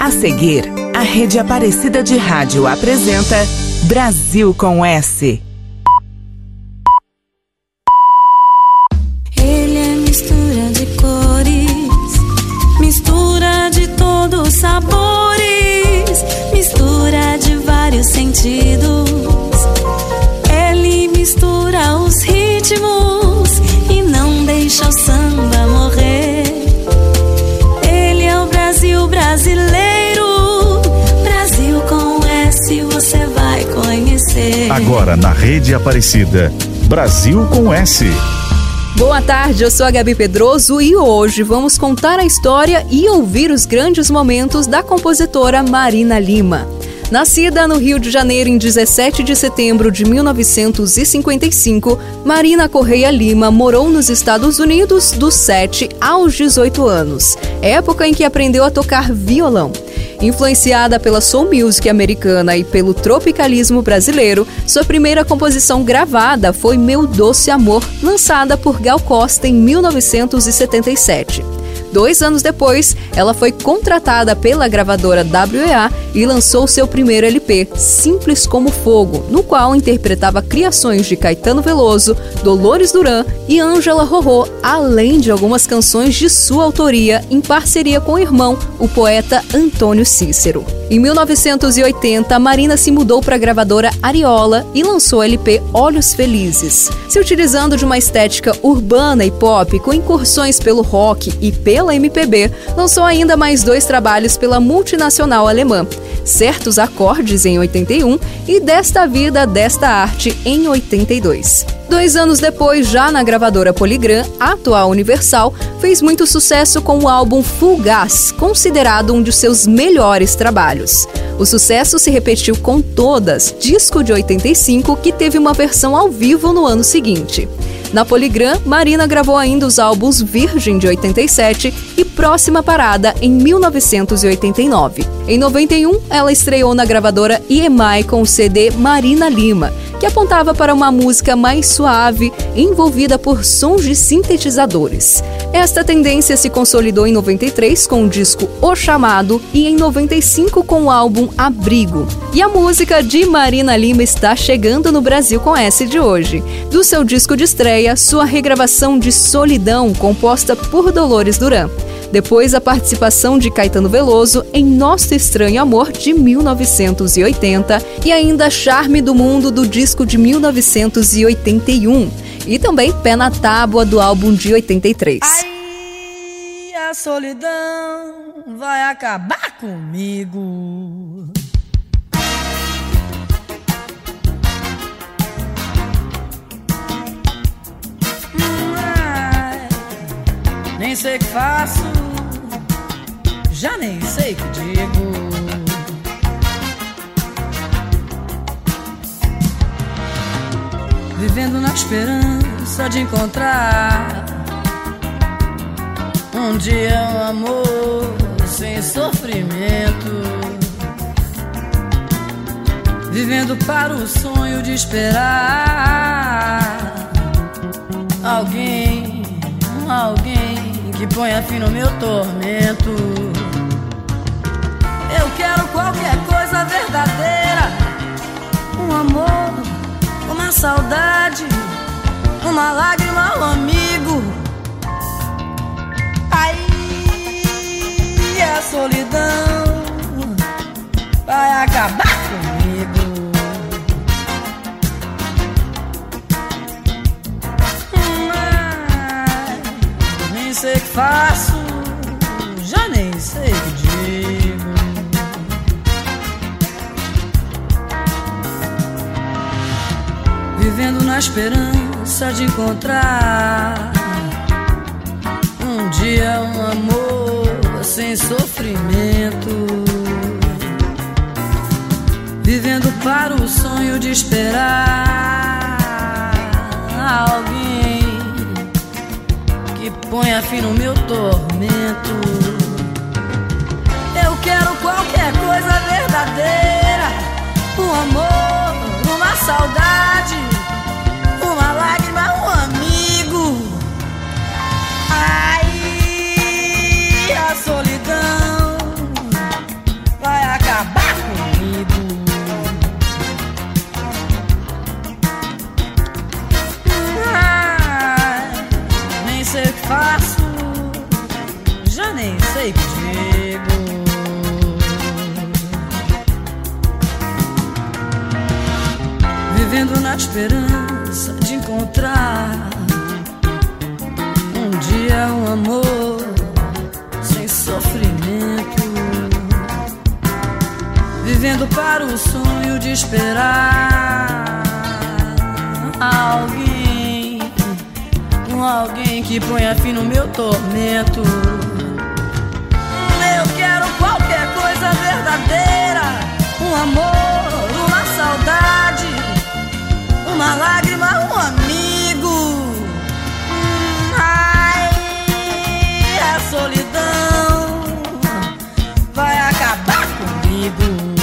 A seguir, a Rede Aparecida de Rádio apresenta Brasil com S. Ele é mistura de cores, mistura de todos os sabores, mistura de vários sentidos. Agora na Rede Aparecida. Brasil com S. Boa tarde, eu sou a Gabi Pedroso e hoje vamos contar a história e ouvir os grandes momentos da compositora Marina Lima. Nascida no Rio de Janeiro em 17 de setembro de 1955, Marina Correia Lima morou nos Estados Unidos dos 7 aos 18 anos, época em que aprendeu a tocar violão. Influenciada pela soul music americana e pelo tropicalismo brasileiro, sua primeira composição gravada foi Meu Doce Amor, lançada por Gal Costa em 1977. Dois anos depois, ela foi contratada pela gravadora WEA e lançou seu primeiro LP, Simples como Fogo, no qual interpretava criações de Caetano Veloso, Dolores Duran e Ângela Rorô, além de algumas canções de sua autoria em parceria com o irmão, o poeta Antônio Cícero. Em 1980, Marina se mudou para a gravadora Ariola e lançou o LP Olhos Felizes. Se utilizando de uma estética urbana e pop com incursões pelo rock e pela MPB, lançou ainda mais dois trabalhos pela multinacional alemã. Certos Acordes em 81 e Desta Vida, Desta Arte em 82. Dois anos depois, já na gravadora Polygram, atual Universal, fez muito sucesso com o álbum Fugaz, considerado um de seus melhores trabalhos. O sucesso se repetiu com Todas, disco de 85 que teve uma versão ao vivo no ano seguinte. Na Polygram, Marina gravou ainda os álbuns Virgem de 87 e Próxima Parada em 1989. Em 91, ela estreou na gravadora EMI com o CD Marina Lima, que apontava para uma música mais suave, envolvida por sons de sintetizadores. Esta tendência se consolidou em 93 com o disco O Chamado e em 95 com o álbum Abrigo. E a música de Marina Lima está chegando no Brasil com essa de hoje. Do seu disco de estreia, sua regravação de Solidão, composta por Dolores Duran. Depois, a participação de Caetano Veloso em Nosso Estranho Amor, de 1980, e ainda Charme do Mundo, do disco de 1981. E também Pé na Tábua, do álbum de 83. Ai, a solidão vai acabar comigo. Hum, Nem sei o que faço, já nem sei o que digo. Vivendo na esperança de encontrar um dia um amor sem sofrimento. Vivendo para o sonho de esperar alguém, alguém que ponha fim no meu tormento. Qualquer coisa verdadeira, um amor, uma saudade, uma lágrima, um amigo. Aí a solidão vai acabar comigo. Mas nem sei o que faço, já nem sei Vivendo na esperança de encontrar um dia um amor sem sofrimento. Vivendo para o sonho de esperar alguém que ponha fim no meu tormento. Eu quero qualquer coisa verdadeira, um amor, faço, já nem sei que digo. Vivendo na esperança de encontrar um dia um amor sem sofrimento. Vivendo para o sonho de esperar alguém alguém que ponha fim no meu tormento. Eu quero qualquer coisa verdadeira, um amor, uma saudade, uma lágrima, um amigo. Ai, a solidão vai acabar comigo.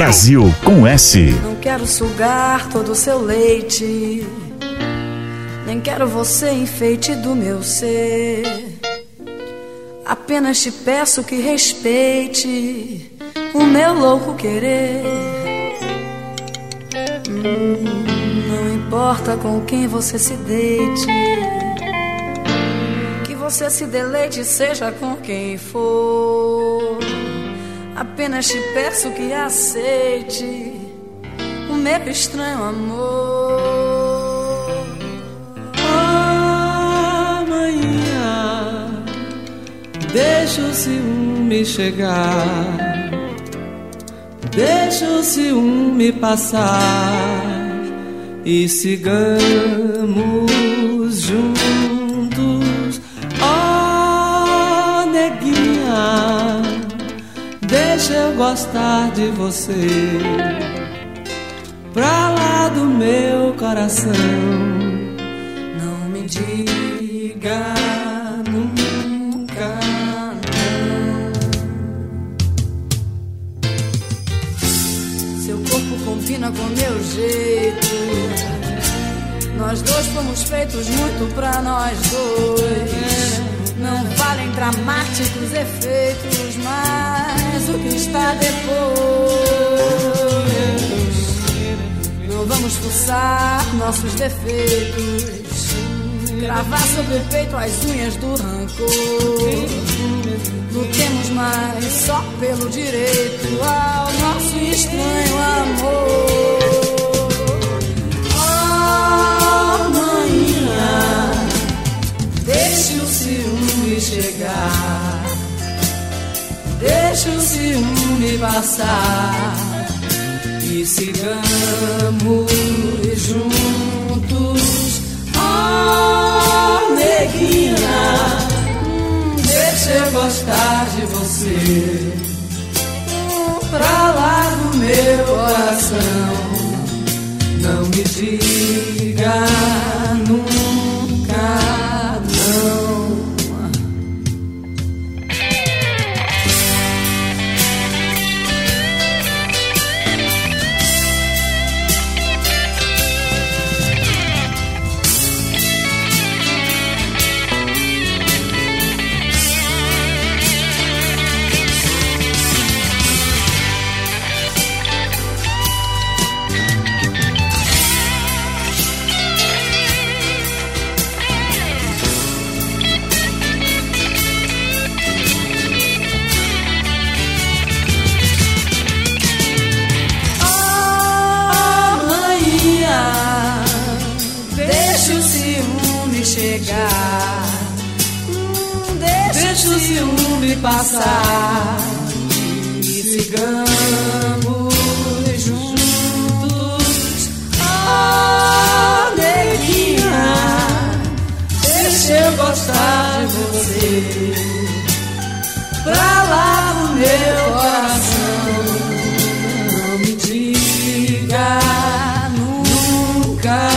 Brasil, com S. Não quero sugar todo o seu leite. Nem quero você enfeite do meu ser. Apenas te peço que respeite o meu louco querer. Hum, não importa com quem você se deite. Que você se deleite, seja com quem for. Apenas te peço que aceite o meu estranho amor. Amanhã deixa o ciúme chegar, deixa o ciúme passar. E sigamos juntos, Deixa eu gostar de você pra lá do meu coração. Não me diga nunca não. Seu corpo combina com meu jeito. Nós dois fomos feitos muito pra nós dois. Não valem dramáticos efeitos, mas o que está depois. Não vamos fuçar nossos defeitos. Gravar sobre o peito as unhas do rancor. Lutemos mais só pelo direito ao nosso estranho amor. Passar e sigamos juntos. Oh, neguinha. Deixa eu gostar de você Pra lá do meu coração Não me diga passar e sigamos juntos. Oh, neguinha, deixa eu gostar de você. Pra lá do meu coração, não me diga nunca.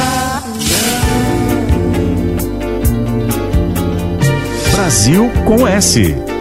Brasil com S.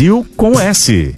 Brasil com S.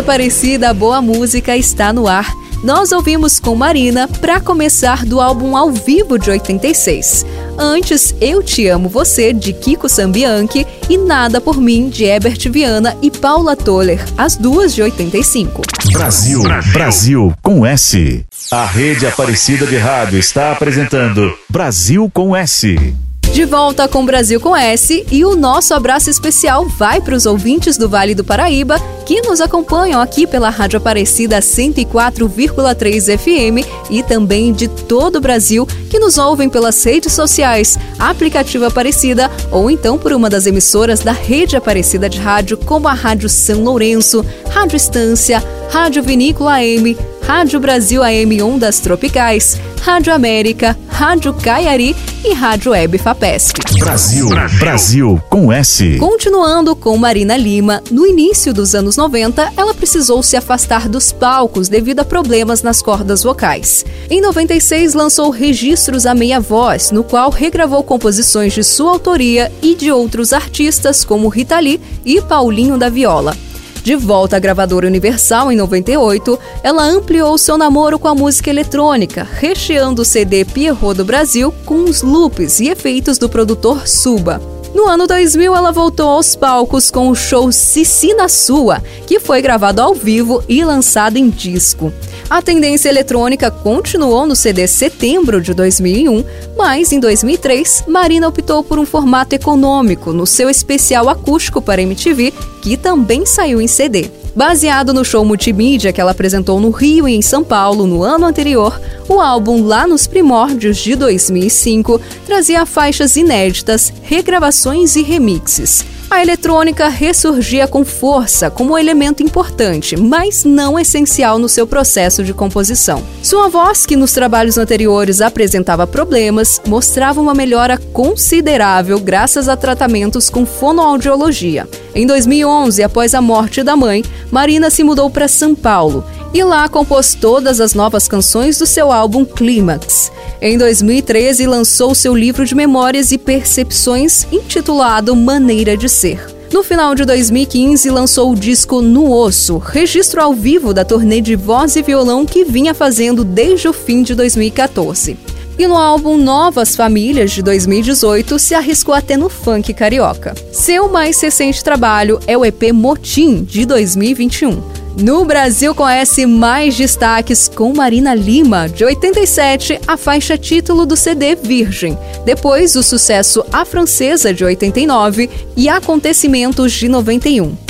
Aparecida, boa música está no ar. Nós ouvimos com Marina para começar do álbum ao vivo de 86. Antes, Eu Te Amo Você, de Kiko Sambianchi, e Nada por Mim, de Herbert Viana e Paula Toller, as duas de 85. Brasil, Brasil, Brasil com S. A rede Aparecida de Rádio está apresentando Brasil com S. De volta com Brasil com S e o nosso abraço especial vai para os ouvintes do Vale do Paraíba que nos acompanham aqui pela Rádio Aparecida 104,3 FM e também de todo o Brasil que nos ouvem pelas redes sociais, aplicativo Aparecida ou então por uma das emissoras da rede Aparecida de rádio como a Rádio São Lourenço, Rádio Estância, Rádio Vinícola AM, Rádio Brasil AM Ondas Tropicais, Rádio América, Rádio Caiari e Rádio Web Fapesp. Brasil, Brasil, com S. Continuando com Marina Lima, no início dos anos 90, ela precisou se afastar dos palcos devido a problemas nas cordas vocais. Em 96, lançou Registros a Meia Voz, no qual regravou composições de sua autoria e de outros artistas como Rita Lee e Paulinho da Viola. De volta à gravadora Universal em 98, ela ampliou seu namoro com a música eletrônica, recheando o CD Pierrot do Brasil com os loops e efeitos do produtor Suba. No ano 2000, ela voltou aos palcos com o show Cici na Sua, que foi gravado ao vivo e lançado em disco. A tendência eletrônica continuou no CD Setembro de 2001, mas em 2003, Marina optou por um formato econômico no seu especial acústico para MTV, que também saiu em CD. Baseado no show multimídia que ela apresentou no Rio e em São Paulo no ano anterior, o álbum Lá nos Primórdios de 2005 trazia faixas inéditas, regravações e remixes. A eletrônica ressurgia com força como elemento importante, mas não essencial no seu processo de composição. Sua voz, que nos trabalhos anteriores apresentava problemas, mostrava uma melhora considerável graças a tratamentos com fonoaudiologia. Em 2011, após a morte da mãe, Marina se mudou para São Paulo e lá compôs todas as novas canções do seu álbum Clímax. Em 2013, lançou seu livro de memórias e percepções intitulado Maneira de Ser. No final de 2015, lançou o disco No Osso, registro ao vivo da turnê de voz e violão que vinha fazendo desde o fim de 2014. E no álbum Novas Famílias de 2018 se arriscou até no funk carioca. Seu mais recente trabalho é o EP Motim de 2021. No Brasil conhece mais destaques com Marina Lima, de 87, a faixa título do CD Virgem. Depois, o sucesso A Francesa, de 89 e Acontecimentos, de 91.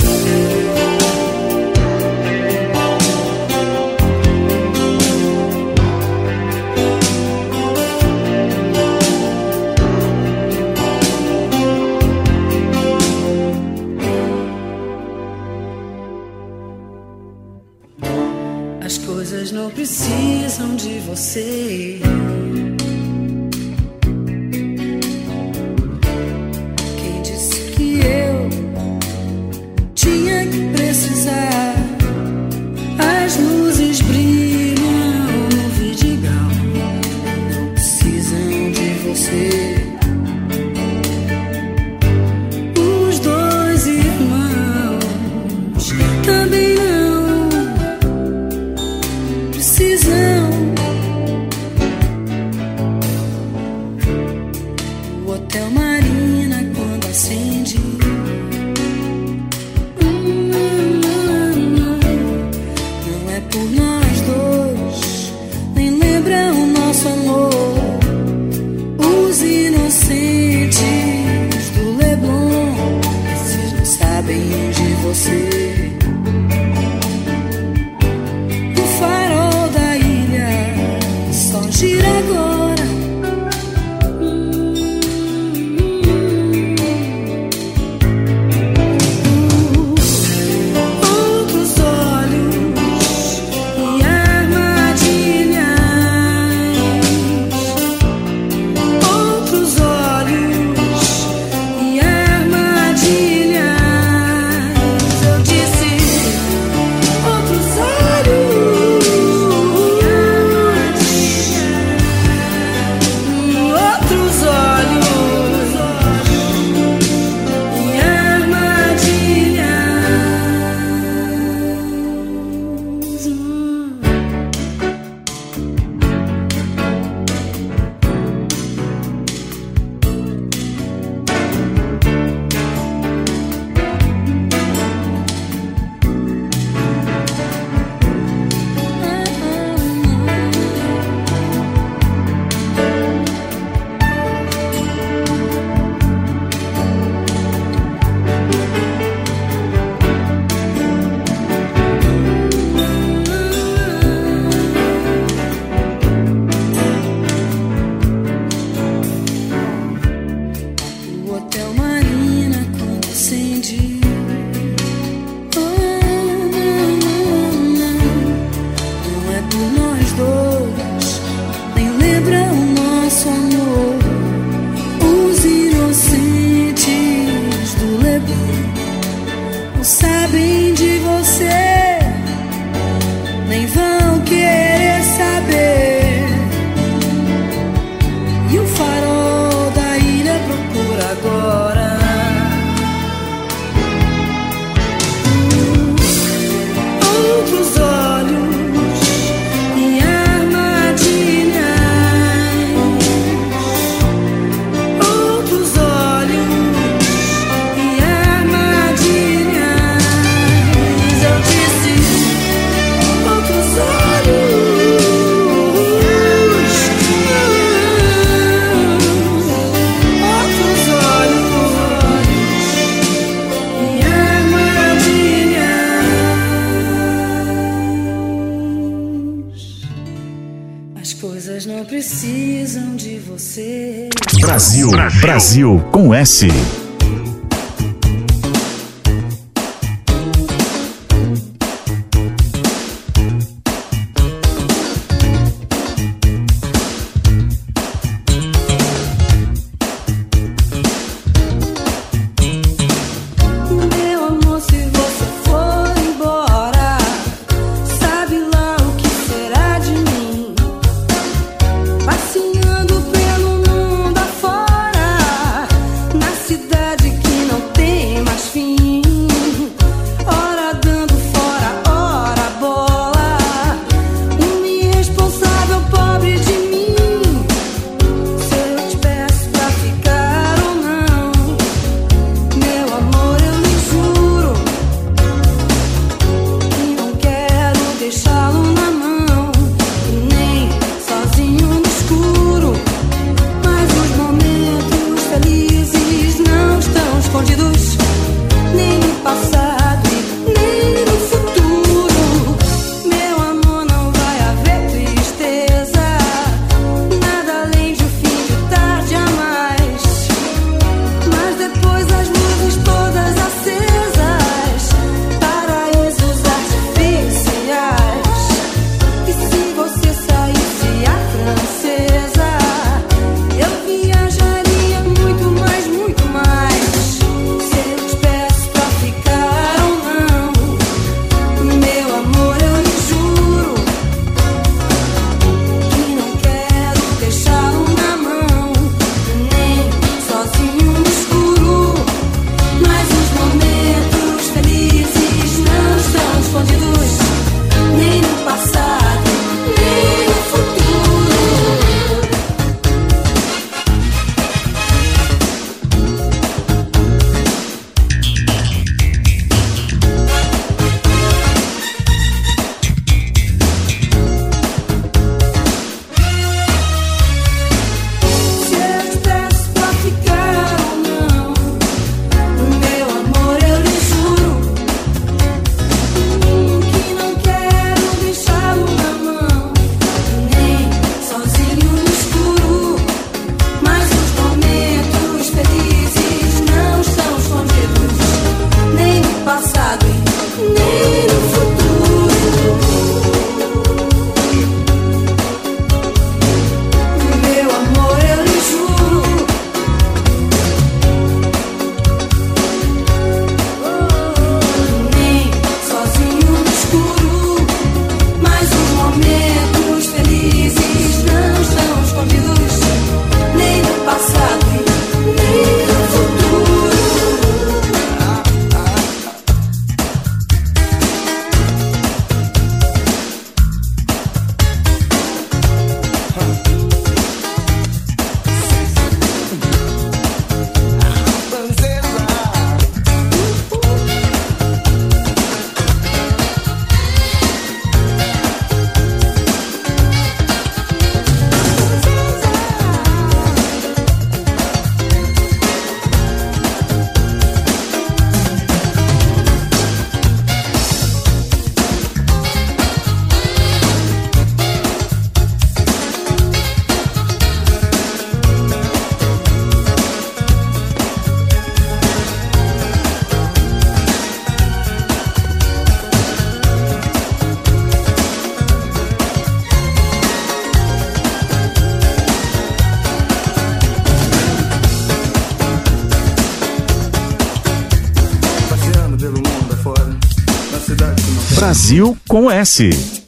Brasil com S.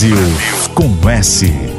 Brasil com S.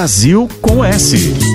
Brasil com S.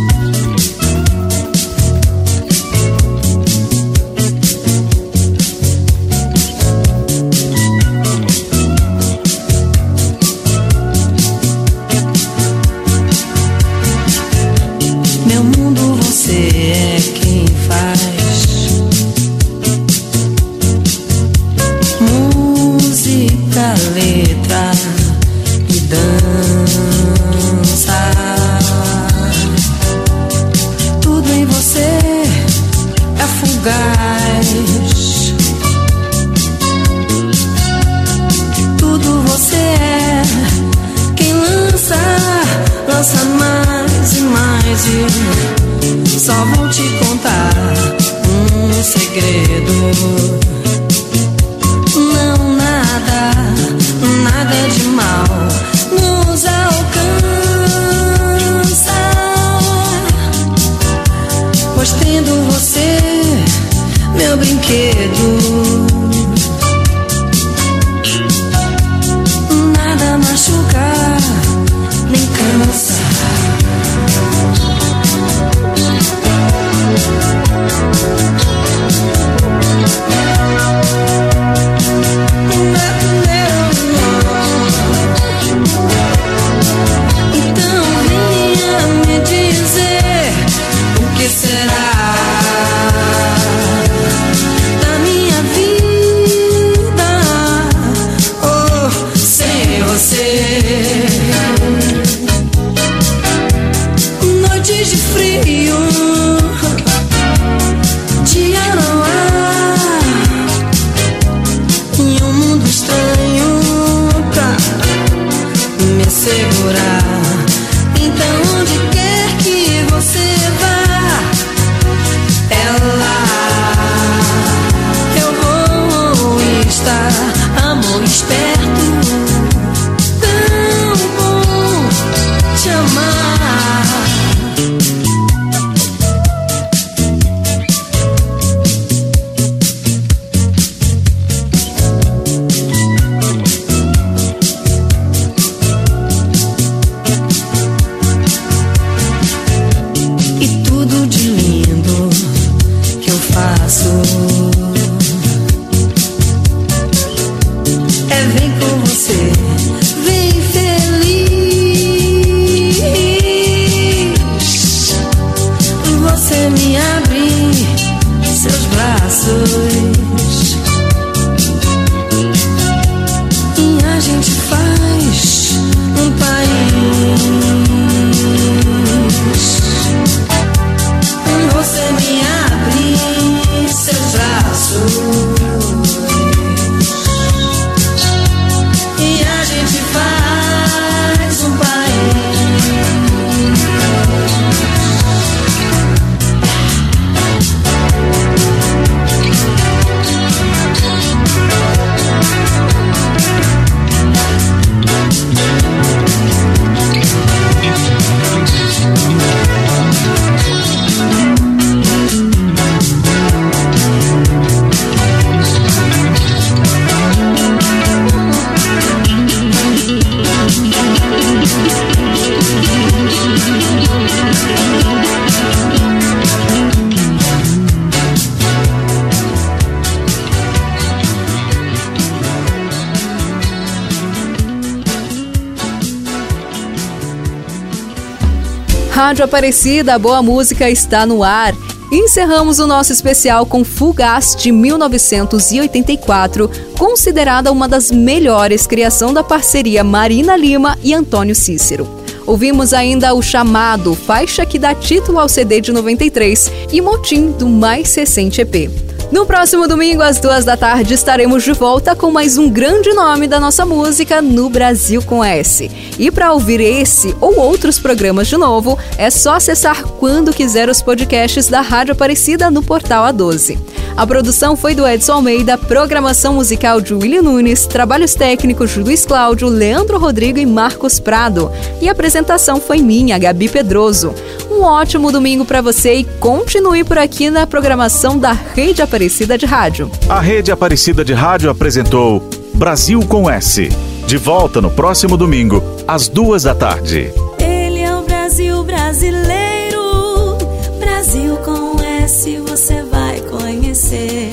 Rádio Aparecida, a boa música está no ar. Encerramos o nosso especial com Fugaz de 1984, considerada uma das melhores criação da parceria Marina Lima e Antônio Cícero. Ouvimos ainda o chamado, faixa que dá título ao CD de 93 e motim do mais recente EP. No próximo domingo, às duas da tarde, estaremos de volta com mais um grande nome da nossa música no Brasil com S. E para ouvir esse ou outros programas de novo, é só acessar quando quiser os podcasts da Rádio Aparecida no portal A12. A produção foi do Edson Almeida, programação musical de William Nunes, trabalhos técnicos de Luiz Cláudio, Leandro Rodrigo e Marcos Prado. E a apresentação foi minha, Gabi Pedroso. Um ótimo domingo para você e continue por aqui na programação da Rede Aparecida de Rádio. A Rede Aparecida de Rádio apresentou Brasil com S. De volta no próximo domingo, às duas da tarde. Ele é o Brasil brasileiro. Brasil com S você vai conhecer.